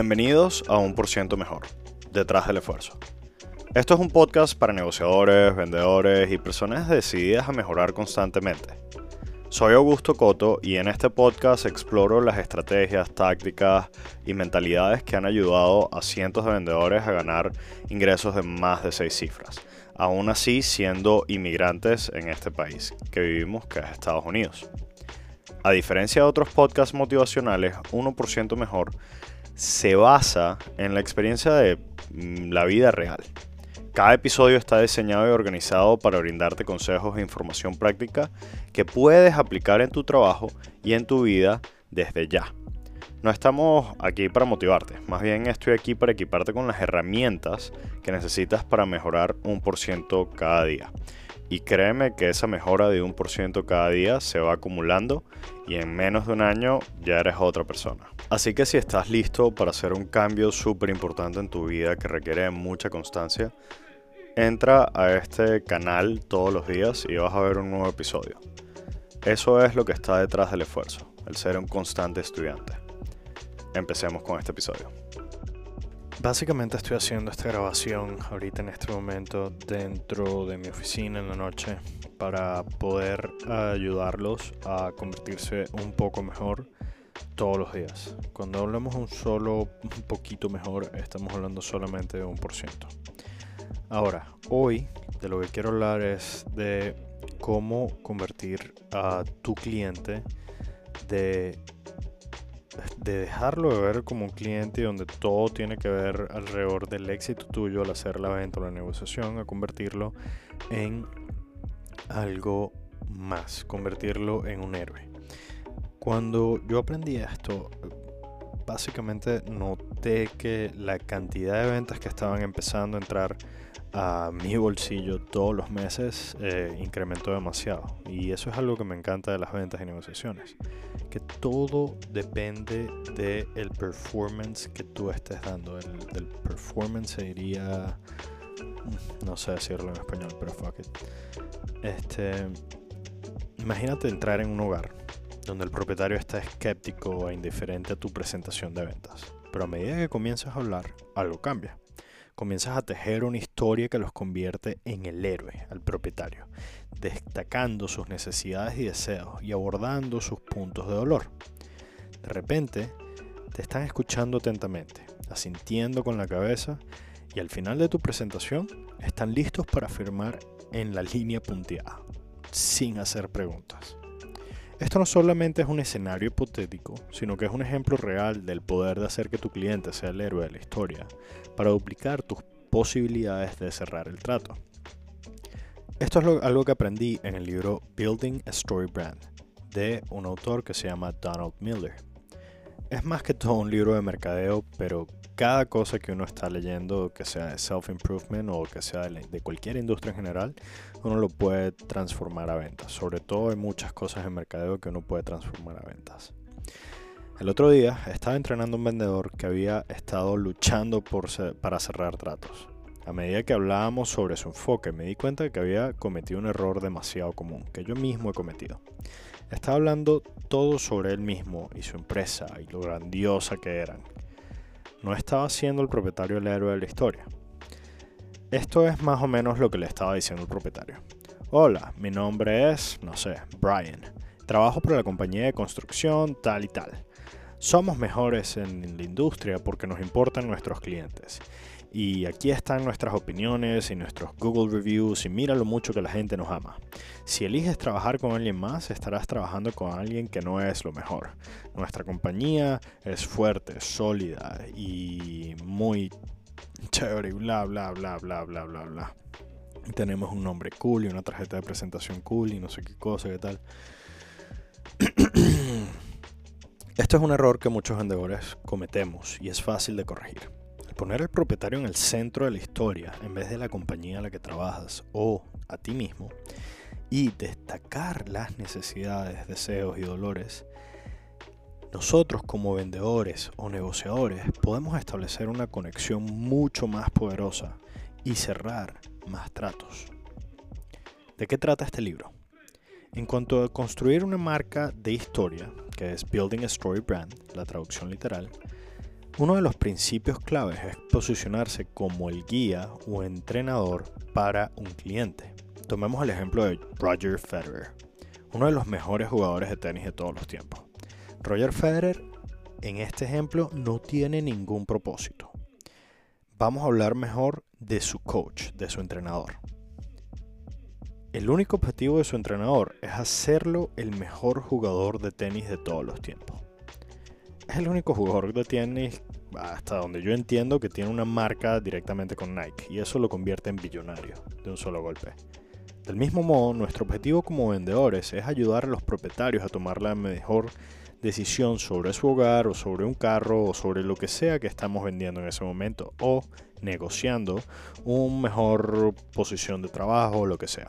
Bienvenidos a Un Por Ciento Mejor, detrás del esfuerzo. Esto es un podcast para negociadores, vendedores y personas decididas a mejorar constantemente. Soy Augusto Coto y en este podcast exploro las estrategias, tácticas y mentalidades que han ayudado a cientos de vendedores a ganar ingresos de más de seis cifras, aún así siendo inmigrantes en este país que vivimos, que es Estados Unidos. A diferencia de otros podcasts motivacionales, 1% mejor se basa en la experiencia de mm, la vida real. Cada episodio está diseñado y organizado para brindarte consejos e información práctica que puedes aplicar en tu trabajo y en tu vida desde ya. No estamos aquí para motivarte, más bien estoy aquí para equiparte con las herramientas que necesitas para mejorar un por ciento cada día. Y créeme que esa mejora de un por ciento cada día se va acumulando y en menos de un año ya eres otra persona. Así que si estás listo para hacer un cambio súper importante en tu vida que requiere mucha constancia, entra a este canal todos los días y vas a ver un nuevo episodio. Eso es lo que está detrás del esfuerzo, el ser un constante estudiante. Empecemos con este episodio. Básicamente estoy haciendo esta grabación ahorita en este momento dentro de mi oficina en la noche para poder ayudarlos a convertirse un poco mejor todos los días. Cuando hablamos un solo un poquito mejor, estamos hablando solamente de un por ciento. Ahora, hoy de lo que quiero hablar es de cómo convertir a tu cliente de de dejarlo de ver como un cliente donde todo tiene que ver alrededor del éxito tuyo al hacer la venta o la negociación, a convertirlo en algo más, convertirlo en un héroe. Cuando yo aprendí esto, básicamente noté que la cantidad de ventas que estaban empezando a entrar a mi bolsillo todos los meses eh, incrementó demasiado. Y eso es algo que me encanta de las ventas y negociaciones. Que todo depende del el performance que tú estés dando. El, performance sería... Mm, no sé decirlo en español, pero fuck it. Este, imagínate entrar en un hogar donde el propietario está escéptico e indiferente a tu presentación de ventas. Pero a medida que comienzas a hablar, algo cambia comienzas a tejer una historia que los convierte en el héroe al propietario, destacando sus necesidades y deseos y abordando sus puntos de dolor. De repente, te están escuchando atentamente, asintiendo con la cabeza y al final de tu presentación están listos para firmar en la línea punteada, sin hacer preguntas. Esto no solamente es un escenario hipotético, sino que es un ejemplo real del poder de hacer que tu cliente sea el héroe de la historia, para duplicar tus posibilidades de cerrar el trato. Esto es algo que aprendí en el libro Building a Story Brand, de un autor que se llama Donald Miller. Es más que todo un libro de mercadeo, pero cada cosa que uno está leyendo, que sea de self-improvement o que sea de, cualquier industria en general, uno lo puede transformar a ventas. Sobre todo hay muchas cosas en mercadeo que uno puede transformar a ventas. El otro día estaba entrenando un vendedor que había estado luchando por para cerrar tratos. A medida que hablábamos sobre su enfoque, me di cuenta de que había cometido un error demasiado común, que yo mismo he cometido. Estaba hablando todo sobre él mismo y su empresa y lo grandiosa que eran no estaba siendo el propietario el héroe de la historia. Esto es más o menos lo que le estaba diciendo el propietario. Hola, mi nombre es, no sé, Brian. Trabajo para la compañía de construcción tal y tal. Somos mejores en la industria porque nos importan nuestros clientes. Y aquí están nuestras opiniones y nuestros Google Reviews y mira lo mucho que la gente nos ama. Si eliges trabajar con alguien más, estarás trabajando con alguien que no es lo mejor. Nuestra compañía es fuerte, sólida y muy chévere, bla, bla, bla, bla, bla, bla, bla. Tenemos un nombre cool y una tarjeta de presentación cool y no sé qué cosa, qué tal. Esto es un error que muchos vendedores cometemos y es fácil de corregir poner al propietario en el centro de la historia en vez de la compañía en la que trabajas o a ti mismo y destacar las necesidades, deseos y dolores, nosotros como vendedores o negociadores podemos establecer una conexión mucho más poderosa y cerrar más tratos. ¿De qué trata este libro? En cuanto a construir una marca de historia, que es Building a Story Brand, la traducción literal, Uno de los principios claves es posicionarse como el guía o entrenador para un cliente. Tomemos el ejemplo de Roger Federer, uno de los mejores jugadores de tenis de todos los tiempos. Roger Federer en este ejemplo no tiene ningún propósito. Vamos a hablar mejor de su coach, de su entrenador. El único objetivo de su entrenador es hacerlo el mejor jugador de tenis de todos los tiempos. Es el único jugador de tenis, hasta donde yo entiendo, que tiene una marca directamente con Nike y eso lo convierte en billonario de un solo golpe. Del mismo modo, nuestro objetivo como vendedores es ayudar a los propietarios a tomar la mejor decisión sobre su hogar o sobre un carro o sobre lo que sea que estamos vendiendo en ese momento o negociando una mejor posición de trabajo o lo que sea.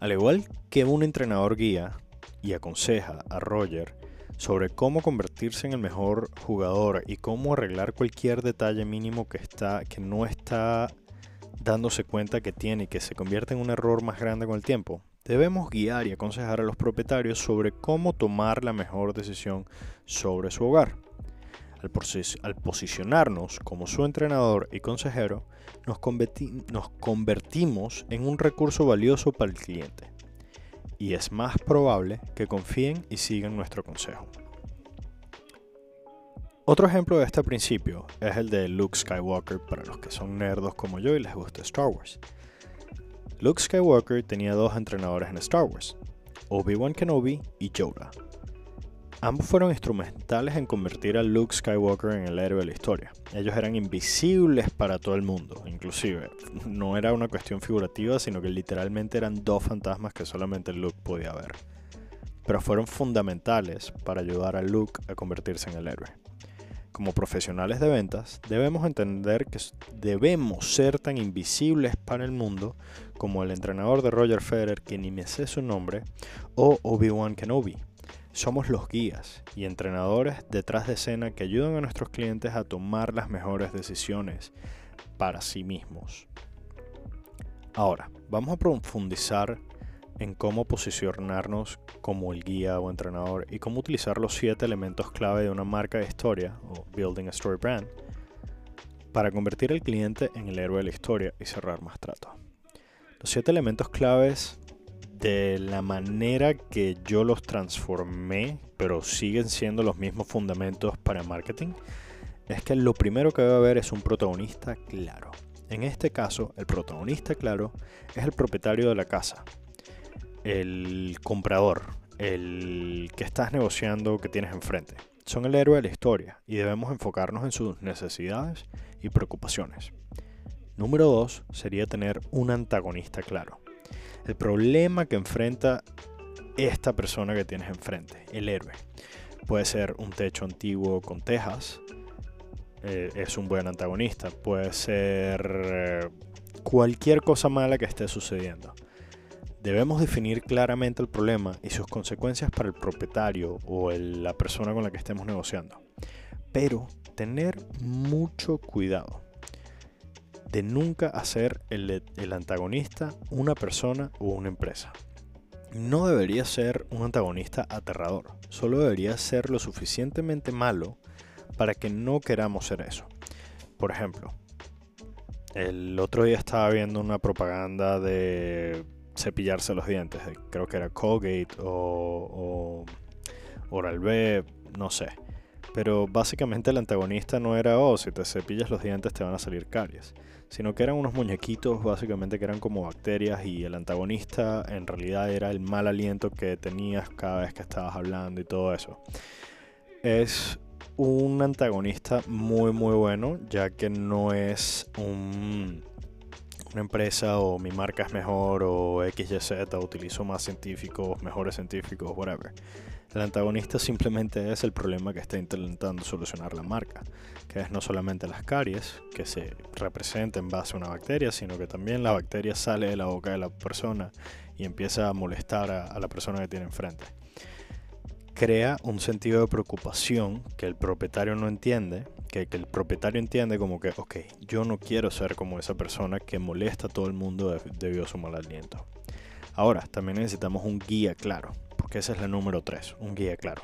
Al igual que un entrenador guía y aconseja a Roger sobre cómo convertirse en el mejor jugador y cómo arreglar cualquier detalle mínimo que, está, que no está dándose cuenta que tiene y que se convierte en un error más grande con el tiempo, Debemos guiar y aconsejar a los propietarios sobre cómo tomar la mejor decisión sobre su hogar. Al, posicionarnos como su entrenador y consejero, nos, nos convertimos en un recurso valioso para el cliente. Y es más probable que confíen y sigan nuestro consejo. Otro ejemplo de este principio es el de Luke Skywalker para los que son nerdos como yo y les gusta Star Wars. Luke Skywalker tenía dos entrenadores en Star Wars, Obi-Wan Kenobi y Yoda. Ambos fueron instrumentales en convertir a Luke Skywalker en el héroe de la historia. Ellos eran invisibles para todo el mundo, inclusive. No era una cuestión figurativa, sino que literalmente eran dos fantasmas que solamente Luke podía ver. Pero fueron fundamentales para ayudar a Luke a convertirse en el héroe. Como profesionales de ventas, debemos entender que debemos ser tan invisibles para el mundo como el entrenador de Roger Federer, que ni me sé su nombre, o Obi-Wan Kenobi. Somos los guías y entrenadores detrás de escena que ayudan a nuestros clientes a tomar las mejores decisiones para sí mismos. Ahora, vamos a profundizar en cómo posicionarnos como el guía o entrenador y cómo utilizar los siete elementos clave de una marca de historia o Building a Story Brand para convertir al cliente en el héroe de la historia y cerrar más trato. Los siete elementos claves de la manera que yo los transformé, pero siguen siendo los mismos fundamentos para marketing, es que lo primero que debe haber es un protagonista claro. En este caso, el protagonista claro es el propietario de la casa, el comprador, el que estás negociando que tienes enfrente. Son el héroe de la historia y debemos enfocarnos en sus necesidades y preocupaciones. Número 2 sería tener un antagonista claro. El problema que enfrenta esta persona que tienes enfrente, el héroe. Puede ser un techo antiguo con tejas, eh, es un buen antagonista. Puede ser eh, cualquier cosa mala que esté sucediendo. Debemos definir claramente el problema y sus consecuencias para el propietario o la persona con la que estemos negociando. Pero tener mucho cuidado de nunca hacer el, el antagonista una persona o una empresa. No debería ser un antagonista aterrador, solo debería ser lo suficientemente malo para que no queramos ser eso. Por ejemplo, el otro día estaba viendo una propaganda de cepillarse los dientes. Creo que era Colgate o, Oral B, no sé. Pero básicamente el antagonista no era, oh, si te cepillas los dientes te van a salir caries. Sino que eran unos muñequitos básicamente que eran como bacterias y el antagonista en realidad era el mal aliento que tenías cada vez que estabas hablando y todo eso. Es un antagonista muy muy bueno ya que no es un una empresa o mi marca es mejor o XYZ utilizo más científicos, mejores científicos, whatever. El antagonista simplemente es el problema que está intentando solucionar la marca, que es no solamente las caries, que se representan en base a una bacteria, sino que también la bacteria sale de la boca de la persona y empieza a molestar a, a la persona que tiene enfrente. Crea un sentido de preocupación que el propietario no entiende que, el propietario entiende como que, ok, yo no quiero ser como esa persona que molesta a todo el mundo debido a su mal aliento. Ahora, también necesitamos un guía claro, esa es la número 3, un guía claro.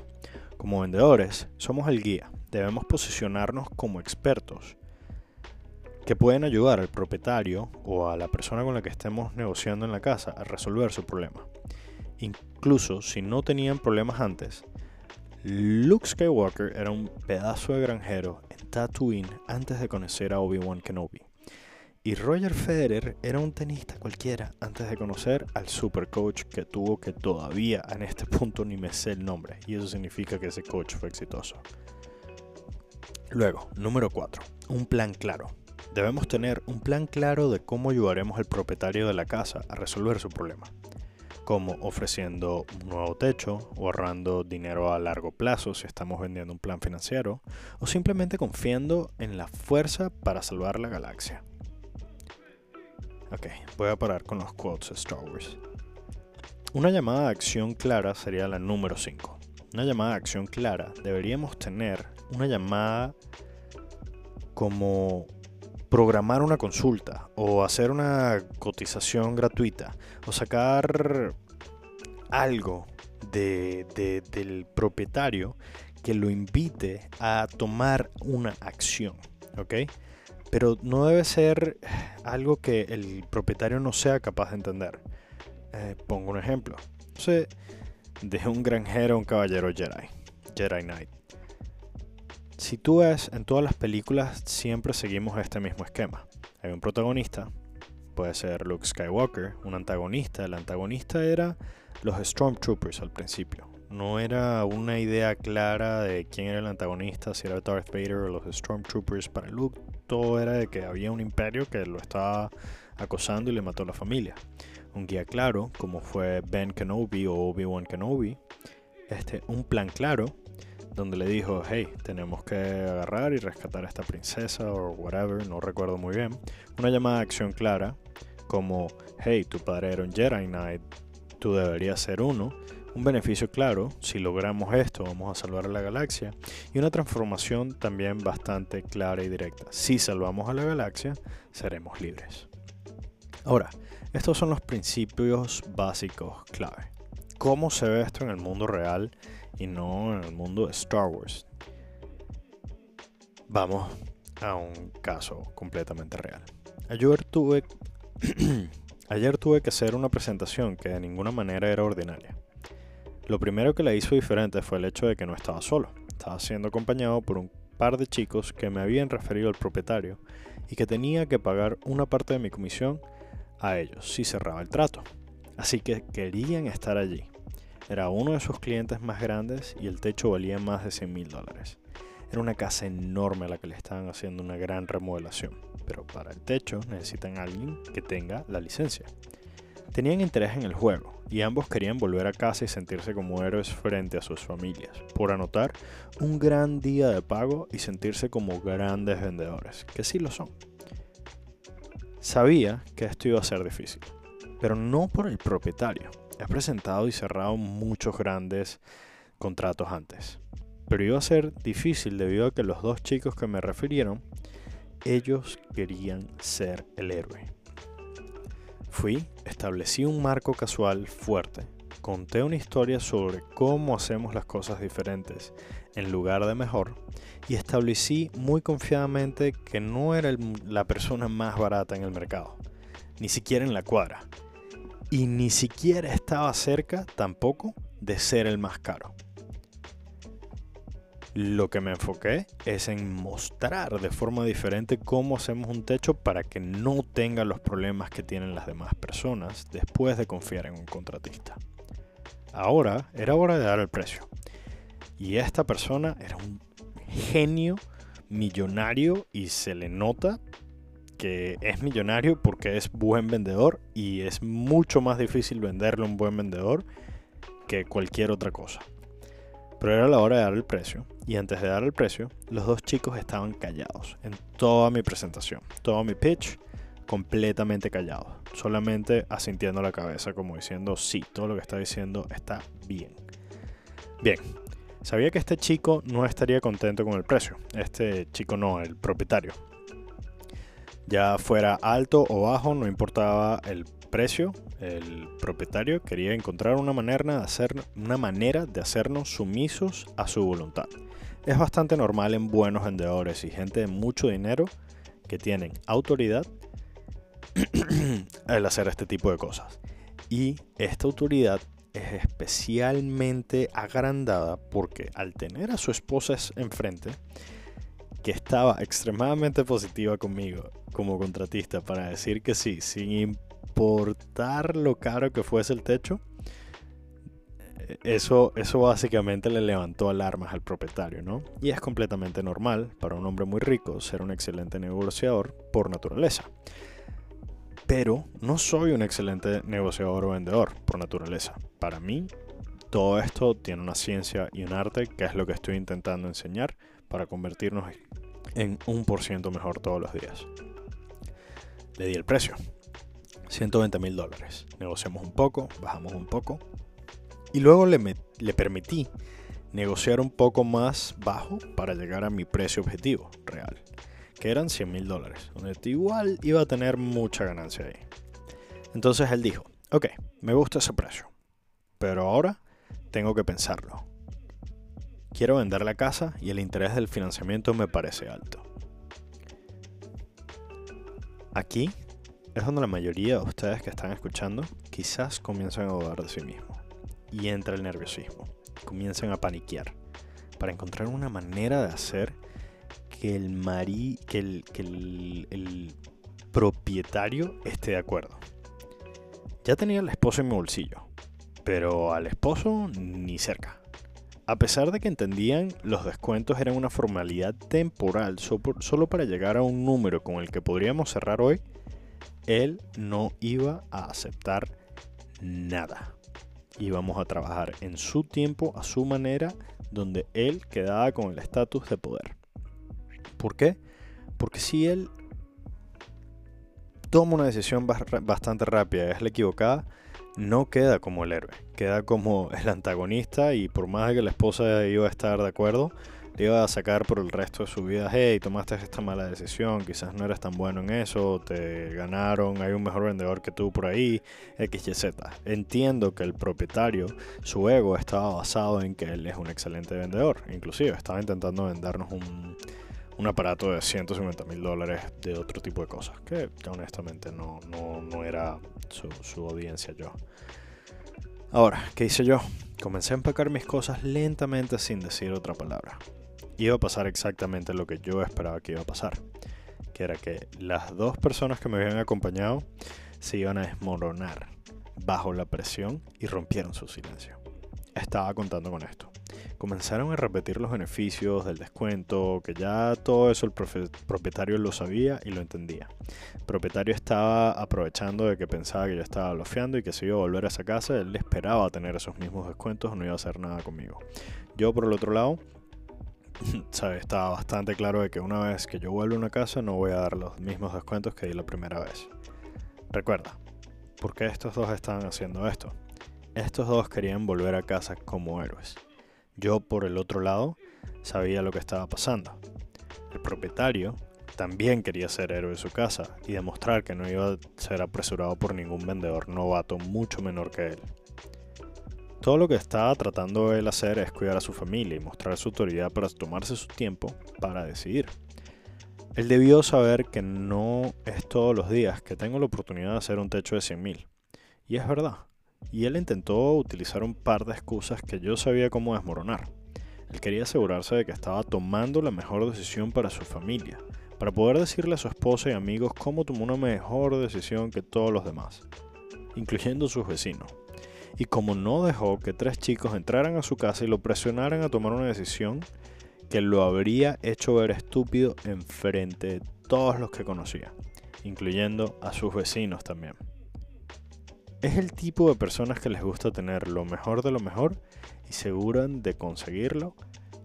Como vendedores, somos el guía. Debemos posicionarnos como expertos que pueden ayudar al propietario o a la persona con la que estemos negociando en la casa a resolver su problema. Incluso si no tenían problemas antes, Luke Skywalker era un pedazo de granjero en Tatooine antes de conocer a Obi-Wan Kenobi. Y Roger Federer era un tenista cualquiera antes de conocer al supercoach que tuvo que todavía en este punto ni me sé el nombre. Y eso significa que ese coach fue exitoso. Luego, número 4. Un plan claro. Debemos tener un plan claro de cómo ayudaremos al propietario de la casa a resolver su problema. Como ofreciendo un nuevo techo, ahorrando dinero a largo plazo si estamos vendiendo un plan financiero, o simplemente confiando en la fuerza para salvar la galaxia. Ok, voy a parar con los quotes de Star Wars. Una llamada de acción clara sería la número 5. Una llamada de acción clara deberíamos tener una llamada como programar una consulta o hacer una cotización gratuita o sacar algo del propietario que lo invite a tomar una acción. ¿Ok? Pero no debe ser algo que el propietario no sea capaz de entender. Eh, pongo un ejemplo. sé de un granjero a un caballero Jedi, Jedi Knight. Si tú ves, en todas las películas siempre seguimos este mismo esquema. Hay un protagonista, puede ser Luke Skywalker, un antagonista. El antagonista era los Stormtroopers al principio. No era una idea clara de quién era el antagonista, si era Darth Vader o los Stormtroopers para Luke era de que había un imperio que lo estaba acosando y le mató la familia. Un guía claro, como fue Ben Kenobi o Obi-Wan Kenobi, este, un plan claro, donde le dijo, hey, tenemos que agarrar y rescatar a esta princesa o whatever, no recuerdo muy bien. Una llamada de acción clara, como, hey, tu padre era un Jedi Knight, tú deberías ser uno un beneficio claro, si logramos esto vamos a salvar a la galaxia, y una transformación también bastante clara y directa. Si salvamos a la galaxia, seremos libres. Ahora, estos son los principios básicos clave. ¿Cómo se ve esto en el mundo real y no en el mundo de Star Wars? Vamos a un caso completamente real. Ayer tuve, ayer tuve que hacer una presentación que de ninguna manera era ordinaria. Lo primero que la hizo diferente fue el hecho de que no estaba solo. Estaba siendo acompañado por un par de chicos que me habían referido al propietario y que tenía que pagar una parte de mi comisión a ellos si cerraba el trato. Así que querían estar allí. Era uno de sus clientes más grandes y el techo valía más de 100 mil dólares. Era una casa enorme a la que le estaban haciendo una gran remodelación, pero para el techo necesitan alguien que tenga la licencia. Tenían interés en el juego y ambos querían volver a casa y sentirse como héroes frente a sus familias, por anotar un gran día de pago y sentirse como grandes vendedores, que sí lo son. Sabía que esto iba a ser difícil, pero no por el propietario. He presentado y cerrado muchos grandes contratos antes, pero iba a ser difícil debido a que los dos chicos que me refirieron, ellos querían ser el héroe. Fui, establecí un marco casual fuerte, conté una historia sobre cómo hacemos las cosas diferentes en lugar de mejor y establecí muy confiadamente que no era la persona más barata en el mercado, ni siquiera en la cuadra, y ni siquiera estaba cerca tampoco de ser el más caro. Lo que me enfoqué es en mostrar de forma diferente cómo hacemos un techo para que no tenga los problemas que tienen las demás personas después de confiar en un contratista. Ahora era hora de dar el precio. Y esta persona era un genio millonario y se le nota que es millonario porque es buen vendedor y es mucho más difícil venderle a un buen vendedor que cualquier otra cosa. Pero era la hora de dar el precio. Y antes de dar el precio, los dos chicos estaban callados en toda mi presentación, todo mi pitch, completamente callados, solamente asintiendo la cabeza como diciendo, sí, todo lo que está diciendo está bien. Bien, sabía que este chico no estaría contento con el precio. Este chico no, el propietario. Ya fuera alto o bajo, no importaba el precio, el propietario quería encontrar una manera, de hacer, una manera de hacernos sumisos a su voluntad. Es bastante normal en buenos vendedores y gente de mucho dinero que tienen autoridad el hacer este tipo de cosas. Y esta autoridad es especialmente agrandada porque al tener a su esposa enfrente, que estaba extremadamente positiva conmigo como contratista para decir que sí, sin importar lo caro que fuese el techo, eso, eso básicamente le levantó alarmas al propietario, ¿no? Y es completamente normal para un hombre muy rico ser un excelente negociador por naturaleza. Pero no soy un excelente negociador o vendedor por naturaleza. Para mí, todo esto tiene una ciencia y un arte que es lo que estoy intentando enseñar para convertirnos en un por ciento mejor todos los días. Le di el precio. 120 mil dólares. Negociamos un poco, bajamos un poco. Y luego le, le permití negociar un poco más bajo para llegar a mi precio objetivo real que eran 100 mil dólares, donde igual iba a tener mucha ganancia ahí. Entonces él dijo, ok, me gusta ese precio, pero ahora tengo que pensarlo. Quiero vender la casa y el interés del financiamiento me parece alto. Aquí es donde la mayoría de ustedes que están escuchando quizás comienzan a dudar de sí mismos y entra el nerviosismo, comienzan a paniquear para encontrar una manera de hacer que el, marí, que el, que el, propietario esté de acuerdo. Ya tenía al esposo en mi bolsillo, pero al esposo ni cerca. A pesar de que entendían los descuentos eran una formalidad temporal solo para llegar a un número con el que podríamos cerrar hoy, él no iba a aceptar nada. Íbamos a trabajar en su tiempo, a su manera, donde él quedaba con el estatus de poder. ¿Por qué? Porque si él toma una decisión bastante rápida es la equivocada, no queda como el héroe, queda como el antagonista y por más que la esposa iba a estar de acuerdo, le iba a sacar por el resto de su vida, hey, tomaste esta mala decisión, quizás no eras tan bueno en eso, te ganaron, hay un mejor vendedor que tú por ahí, XYZ. Entiendo que el propietario, su ego estaba basado en que él es un excelente vendedor, inclusive estaba intentando vendernos un un aparato de 150 mil dólares de otro tipo de cosas, que, honestamente no, no, era su, su, audiencia yo. Ahora, ¿qué hice yo? Comencé a empacar mis cosas lentamente sin decir otra palabra. Iba a pasar exactamente lo que yo esperaba que iba a pasar, que era que las dos personas que me habían acompañado se iban a desmoronar bajo la presión y rompieron su silencio. Estaba contando con esto comenzaron a repetir los beneficios del descuento, que ya todo eso el propietario lo sabía y lo entendía. El propietario estaba aprovechando de que pensaba que yo estaba bloqueando y que si iba a volver a esa casa, él esperaba tener esos mismos descuentos, no iba a hacer nada conmigo. Yo por el otro lado, estaba bastante claro de que una vez que yo vuelva a una casa no voy a dar los mismos descuentos que di la primera vez. Recuerda, ¿por qué estos dos estaban haciendo esto? Estos dos querían volver a casa como héroes. Yo, por el otro lado, sabía lo que estaba pasando. El propietario también quería ser héroe de su casa y demostrar que no iba a ser apresurado por ningún vendedor novato mucho menor que él. Todo lo que estaba tratando él hacer es cuidar a su familia y mostrar su autoridad para tomarse su tiempo para decidir. Él debió saber que no es todos los días que tengo la oportunidad de hacer un techo de 100.000. Y es verdad y él intentó utilizar un par de excusas que yo sabía cómo desmoronar. Él quería asegurarse de que estaba tomando la mejor decisión para su familia, para poder decirle a su esposa y amigos cómo tomó una mejor decisión que todos los demás, incluyendo sus vecinos. Y como no dejó que tres chicos entraran a su casa y lo presionaran a tomar una decisión que lo habría hecho ver estúpido en frente de todos los que conocía, incluyendo a sus vecinos también. Es el tipo de personas que les gusta tener lo mejor de lo mejor y se aseguran de conseguirlo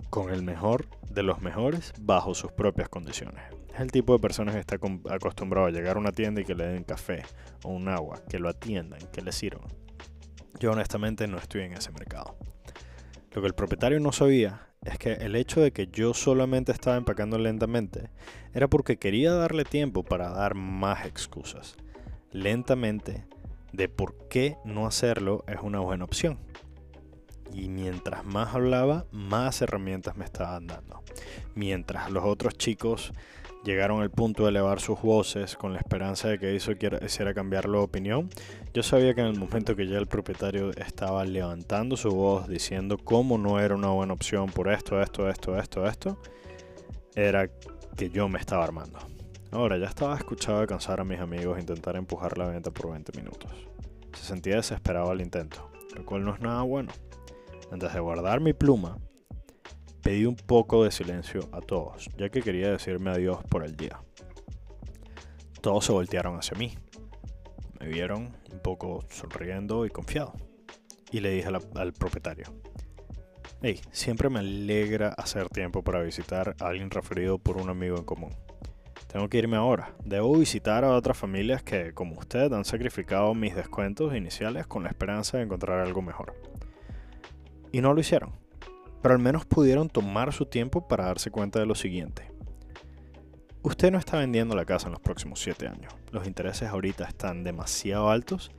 con el mejor de los mejores bajo sus propias condiciones. Es el tipo de personas que está acostumbrado a llegar a una tienda y que le den café o un agua, que lo atiendan, que le sirvan. Yo honestamente no estoy en ese mercado. Lo que el propietario no sabía es que el hecho de que yo solamente estaba empacando lentamente era porque quería darle tiempo para dar más excusas. Lentamente de por qué no hacerlo es una buena opción. Y mientras más hablaba, más herramientas me estaban dando. Mientras los otros chicos llegaron al punto de elevar sus voces con la esperanza de que eso hiciera cambiar la opinión, yo sabía que en el momento que ya el propietario estaba levantando su voz diciendo cómo no era una buena opción por esto, esto, esto, esto, esto, era que yo me estaba armando. Ahora, ya estaba escuchado cansar a mis amigos e intentar empujar la venta por 20 minutos. Se sentía desesperado al intento, lo cual no es nada bueno. Antes de guardar mi pluma, pedí un poco de silencio a todos, ya que quería decirme adiós por el día. Todos se voltearon hacia mí. Me vieron un poco sonriendo y confiado. Y le dije al, propietario, hey, siempre me alegra hacer tiempo para visitar a alguien referido por un amigo en común. Tengo que irme ahora. Debo visitar a otras familias que, como usted, han sacrificado mis descuentos iniciales con la esperanza de encontrar algo mejor. Y no lo hicieron. Pero al menos pudieron tomar su tiempo para darse cuenta de lo siguiente. Usted no está vendiendo la casa en los próximos 7 años. Los intereses ahorita están demasiado altos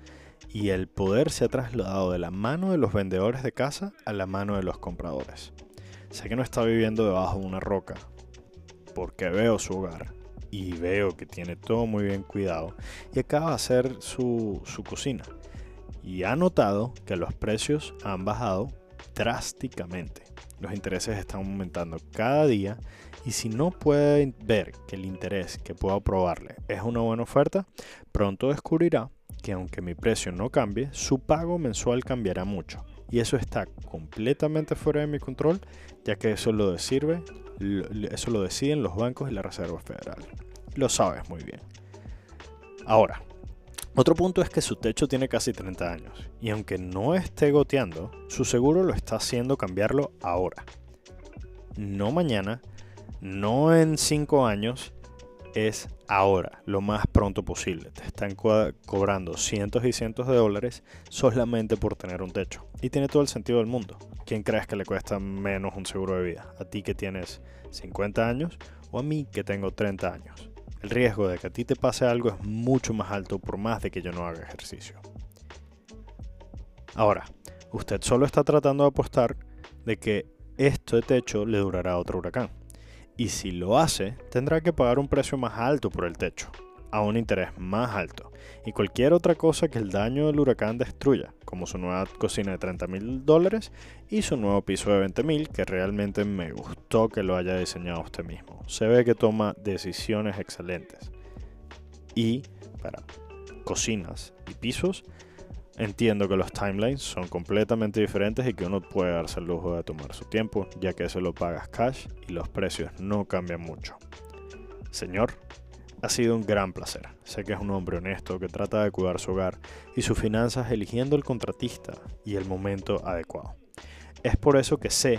y el poder se ha trasladado de la mano de los vendedores de casa a la mano de los compradores. Sé que no está viviendo debajo de una roca, porque veo su hogar, y veo que tiene todo muy bien cuidado y acaba de hacer su, su cocina. Y ha notado que los precios han bajado drásticamente. Los intereses están aumentando cada día y si no puede ver que el interés que puedo probarle es una buena oferta, pronto descubrirá que aunque mi precio no cambie, su pago mensual cambiará mucho. Y eso está completamente fuera de mi control, ya que eso lo, sirve, eso lo deciden los bancos y la Reserva Federal. Lo sabes muy bien. Ahora, otro punto es que su techo tiene casi 30 años y aunque no esté goteando, su seguro lo está haciendo cambiarlo ahora. No mañana, no en 5 años, es ahora, lo más pronto posible. Te están cobrando cientos y cientos de dólares solamente por tener un techo. Y tiene todo el sentido del mundo. ¿Quién crees que le cuesta menos un seguro de vida? ¿A ti que tienes 50 años o a mí que tengo 30 años? El riesgo de que a ti te pase algo es mucho más alto por más de que yo no haga ejercicio. Ahora, usted solo está tratando de apostar de que este techo le durará otro huracán y si lo hace, tendrá que pagar un precio más alto por el techo, a un interés más alto, y cualquier otra cosa que el daño del huracán destruya, como su nueva cocina de 30 mil dólares y su nuevo piso de 20 mil, que realmente me gustó que lo haya diseñado usted mismo. Se ve que toma decisiones excelentes. Y para cocinas y pisos, Entiendo que los timelines son completamente diferentes y que uno puede darse el lujo de tomar su tiempo, ya que se lo pagas cash y los precios no cambian mucho. Señor, ha sido un gran placer. Sé que es un hombre honesto que trata de cuidar su hogar y sus finanzas eligiendo el contratista y el momento adecuado. Es por eso que sé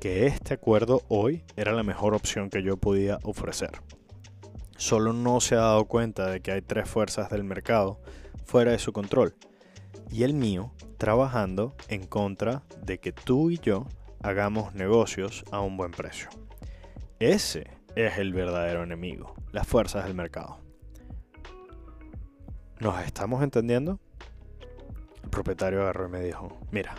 que este acuerdo hoy era la mejor opción que yo podía ofrecer. Solo no se ha dado cuenta de que hay tres fuerzas del mercado fuera de su control y el mío trabajando en contra de que tú y yo hagamos negocios a un buen precio. Ese es el verdadero enemigo, las fuerzas del mercado. ¿Nos estamos entendiendo? El propietario agarró y me dijo, mira,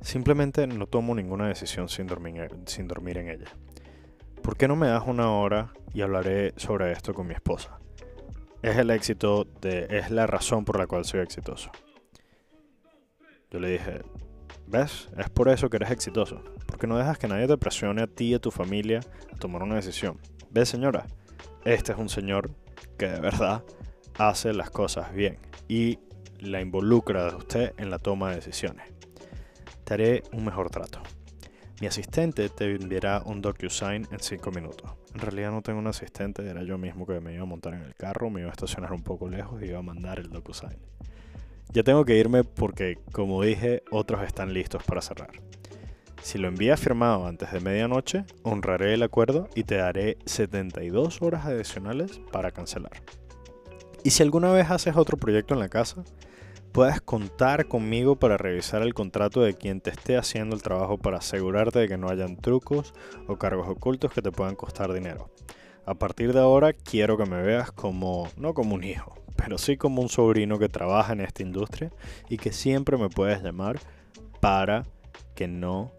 simplemente no tomo ninguna decisión sin dormir, sin dormir en ella. ¿Por qué no me das una hora y hablaré sobre esto con mi esposa? Es el éxito de, es la razón por la cual soy exitoso. Yo le dije, ¿ves? Es por eso que eres exitoso. Porque no dejas que nadie te presione a ti y a tu familia a tomar una decisión. ¿Ves, señora? Este es un señor que de verdad hace las cosas bien y la involucra a usted en la toma de decisiones. Te haré un mejor trato. Mi asistente te enviará un DocuSign en 5 minutos. En realidad no tengo un asistente, era yo mismo que me iba a montar en el carro, me iba a estacionar un poco lejos y iba a mandar el DocuSign. Ya tengo que irme porque, como dije, otros están listos para cerrar. Si lo envías firmado antes de medianoche, honraré el acuerdo y te daré 72 horas adicionales para cancelar. Y si alguna vez haces otro proyecto en la casa, puedes contar conmigo para revisar el contrato de quien te esté haciendo el trabajo para asegurarte de que no hayan trucos o cargos ocultos que te puedan costar dinero. A partir de ahora quiero que me veas como, no como un hijo, pero sí como un sobrino que trabaja en esta industria y que siempre me puedes llamar para que no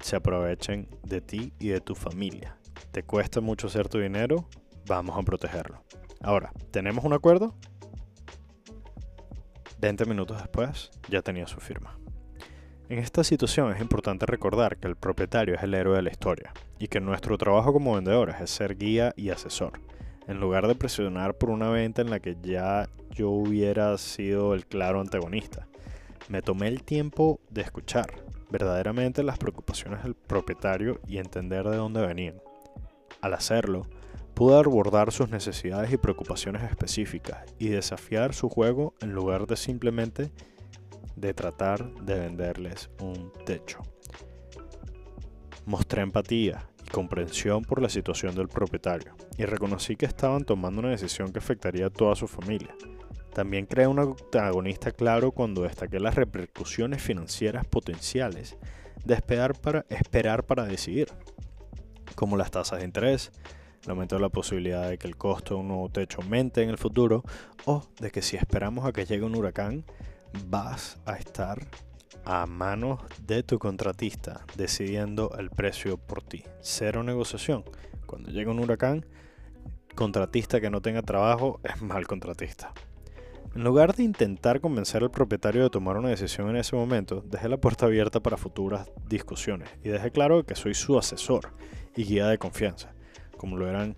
se aprovechen de ti y de tu familia. ¿Te cuesta mucho hacer tu dinero? Vamos a protegerlo. Ahora, ¿tenemos un acuerdo? 20 minutos después ya tenía su firma. En esta situación es importante recordar que el propietario es el héroe de la historia y que nuestro trabajo como vendedores es ser guía y asesor, en lugar de presionar por una venta en la que ya yo hubiera sido el claro antagonista. Me tomé el tiempo de escuchar verdaderamente las preocupaciones del propietario y entender de dónde venían. Al hacerlo, pude abordar sus necesidades y preocupaciones específicas y desafiar su juego en lugar de simplemente de tratar de venderles un techo. Mostré empatía comprensión por la situación del propietario y reconocí que estaban tomando una decisión que afectaría a toda su familia. También creé un antagonista claro cuando destaqué las repercusiones financieras potenciales de esperar para, esperar para decidir, como las tasas de interés, de la posibilidad de que el costo de un nuevo techo aumente en el futuro o de que si esperamos a que llegue un huracán, vas a estar a manos de tu contratista decidiendo el precio por ti. Cero negociación. Cuando llega un huracán, contratista que no tenga trabajo es mal contratista. En lugar de intentar convencer al propietario de tomar una decisión en ese momento, dejé la puerta abierta para futuras discusiones y dejé claro que soy su asesor y guía de confianza, como lo eran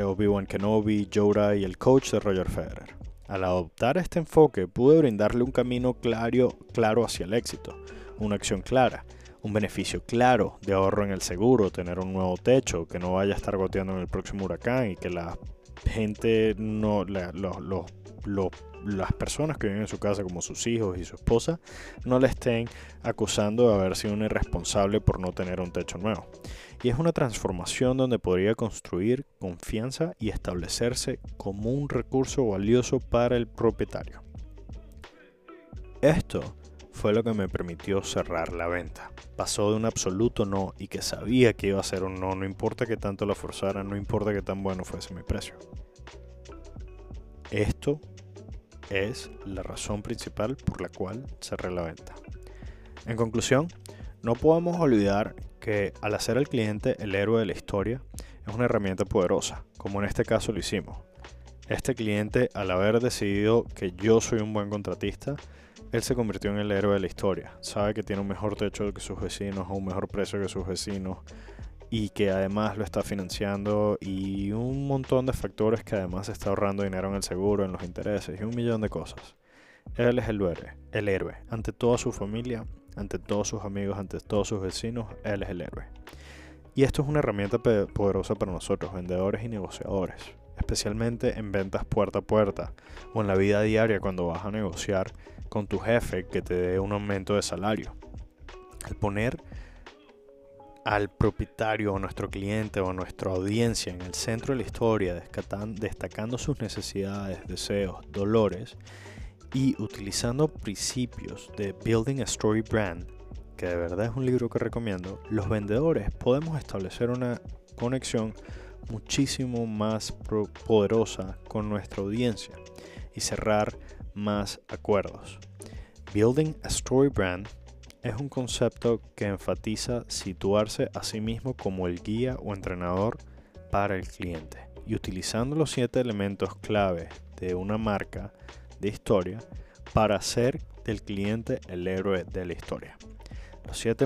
Obi-Wan Kenobi, Yoda y el coach de Roger Federer. Al adoptar este enfoque pude brindarle un camino claro, claro hacia el éxito, una acción clara, un beneficio claro de ahorro en el seguro, tener un nuevo techo, que no vaya a estar goteando en el próximo huracán y que la gente no, las personas que viven en su casa, como sus hijos y su esposa, no le estén acusando de haber sido un irresponsable por no tener un techo nuevo y es una transformación donde podría construir confianza y establecerse como un recurso valioso para el propietario. Esto fue lo que me permitió cerrar la venta. Pasó de un absoluto no y que sabía que iba a ser un no, no importa que tanto lo forzara, no importa que tan bueno fuese mi precio. Esto es la razón principal por la cual cerré la venta. En conclusión, no podemos olvidar que al hacer al cliente el héroe de la historia es una herramienta poderosa, como en este caso lo hicimos. Este cliente, al haber decidido que yo soy un buen contratista, él se convirtió en el héroe de la historia. Sabe que tiene un mejor techo que sus vecinos, un mejor precio que sus vecinos, y que además lo está financiando y un montón de factores que además está ahorrando dinero en el seguro, en los intereses y un millón de cosas. Él es el héroe, el héroe, ante toda su familia ante todos sus amigos, ante todos sus vecinos, Él es el héroe. Y esto es una herramienta poderosa para nosotros, vendedores y negociadores, especialmente en ventas puerta a puerta o en la vida diaria cuando vas a negociar con tu jefe que te dé un aumento de salario. Al poner al propietario o nuestro cliente o nuestra audiencia en el centro de la historia, destacando sus necesidades, deseos, dolores, y utilizando principios de Building a Story Brand, que de verdad es un libro que recomiendo, los vendedores podemos establecer una conexión muchísimo más poderosa con nuestra audiencia y cerrar más acuerdos. Building a Story Brand es un concepto que enfatiza situarse a sí mismo como el guía o entrenador para el cliente y utilizando los siete elementos clave de una marca de historia para hacer del cliente el héroe de la historia. Los siete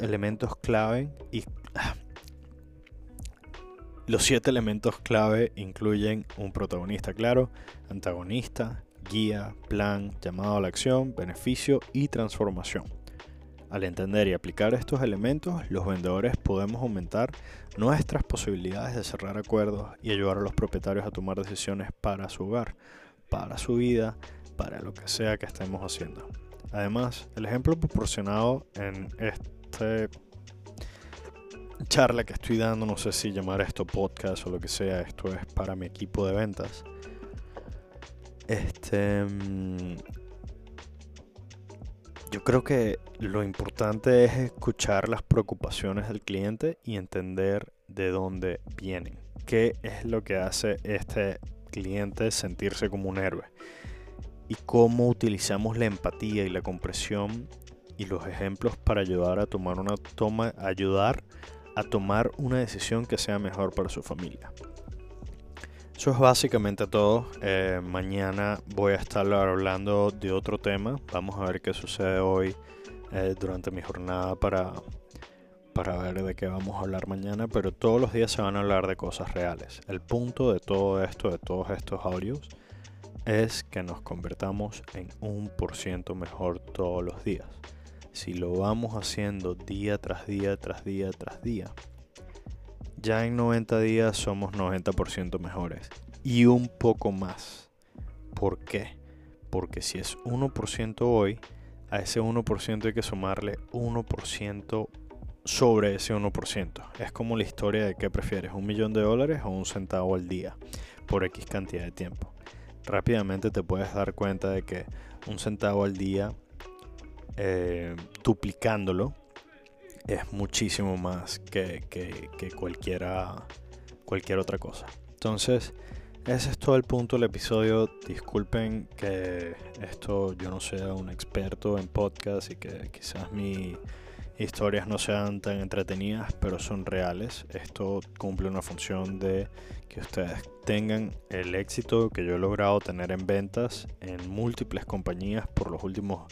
elementos clave y los siete elementos clave incluyen un protagonista claro, antagonista, guía, plan, llamado a la acción, beneficio y transformación. Al entender y aplicar estos elementos, los vendedores podemos aumentar nuestras posibilidades de cerrar acuerdos y ayudar a los propietarios a tomar decisiones para su hogar, para su vida, para lo que sea que estemos haciendo. Además, el ejemplo proporcionado en este charla que estoy dando, no sé si llamar esto podcast o lo que sea, esto es para mi equipo de ventas. Este mm, yo creo que lo importante es escuchar las preocupaciones del cliente y entender de dónde vienen. ¿Qué es lo que hace este cliente sentirse como un héroe. Y cómo utilizamos la empatía y la compresión y los ejemplos para ayudar a tomar una toma, ayudar a tomar una decisión que sea mejor para su familia. Eso es básicamente todo. Eh, mañana voy a estar hablando de otro tema. Vamos a ver qué sucede hoy eh, durante mi jornada para, para ver de qué vamos a hablar mañana. Pero todos los días se van a hablar de cosas reales. El punto de todo esto, de todos estos audios, es que nos convertamos en un por ciento mejor todos los días. Si lo vamos haciendo día tras día, tras día, tras día, ya en 90 días somos 90% mejores. Y un poco más. ¿Por qué? Porque si es 1% hoy, a ese 1% hay que sumarle 1% sobre ese 1%. Es como la historia de qué prefieres, un millón de dólares o un centavo al día por X cantidad de tiempo. Rápidamente te puedes dar cuenta de que un centavo al día, eh, duplicándolo, es muchísimo más que, cualquiera, cualquier otra cosa. Entonces, ese es todo el punto del episodio. Disculpen que esto yo no sea un experto en podcast y que quizás mis historias no sean tan entretenidas, pero son reales. Esto cumple una función de que ustedes tengan el éxito que yo he logrado tener en ventas en múltiples compañías por los últimos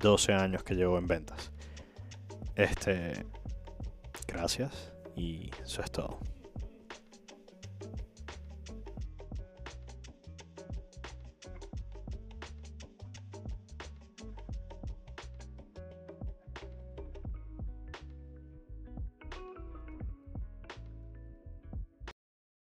12 años que llevo en ventas. Este, gracias y eso es todo.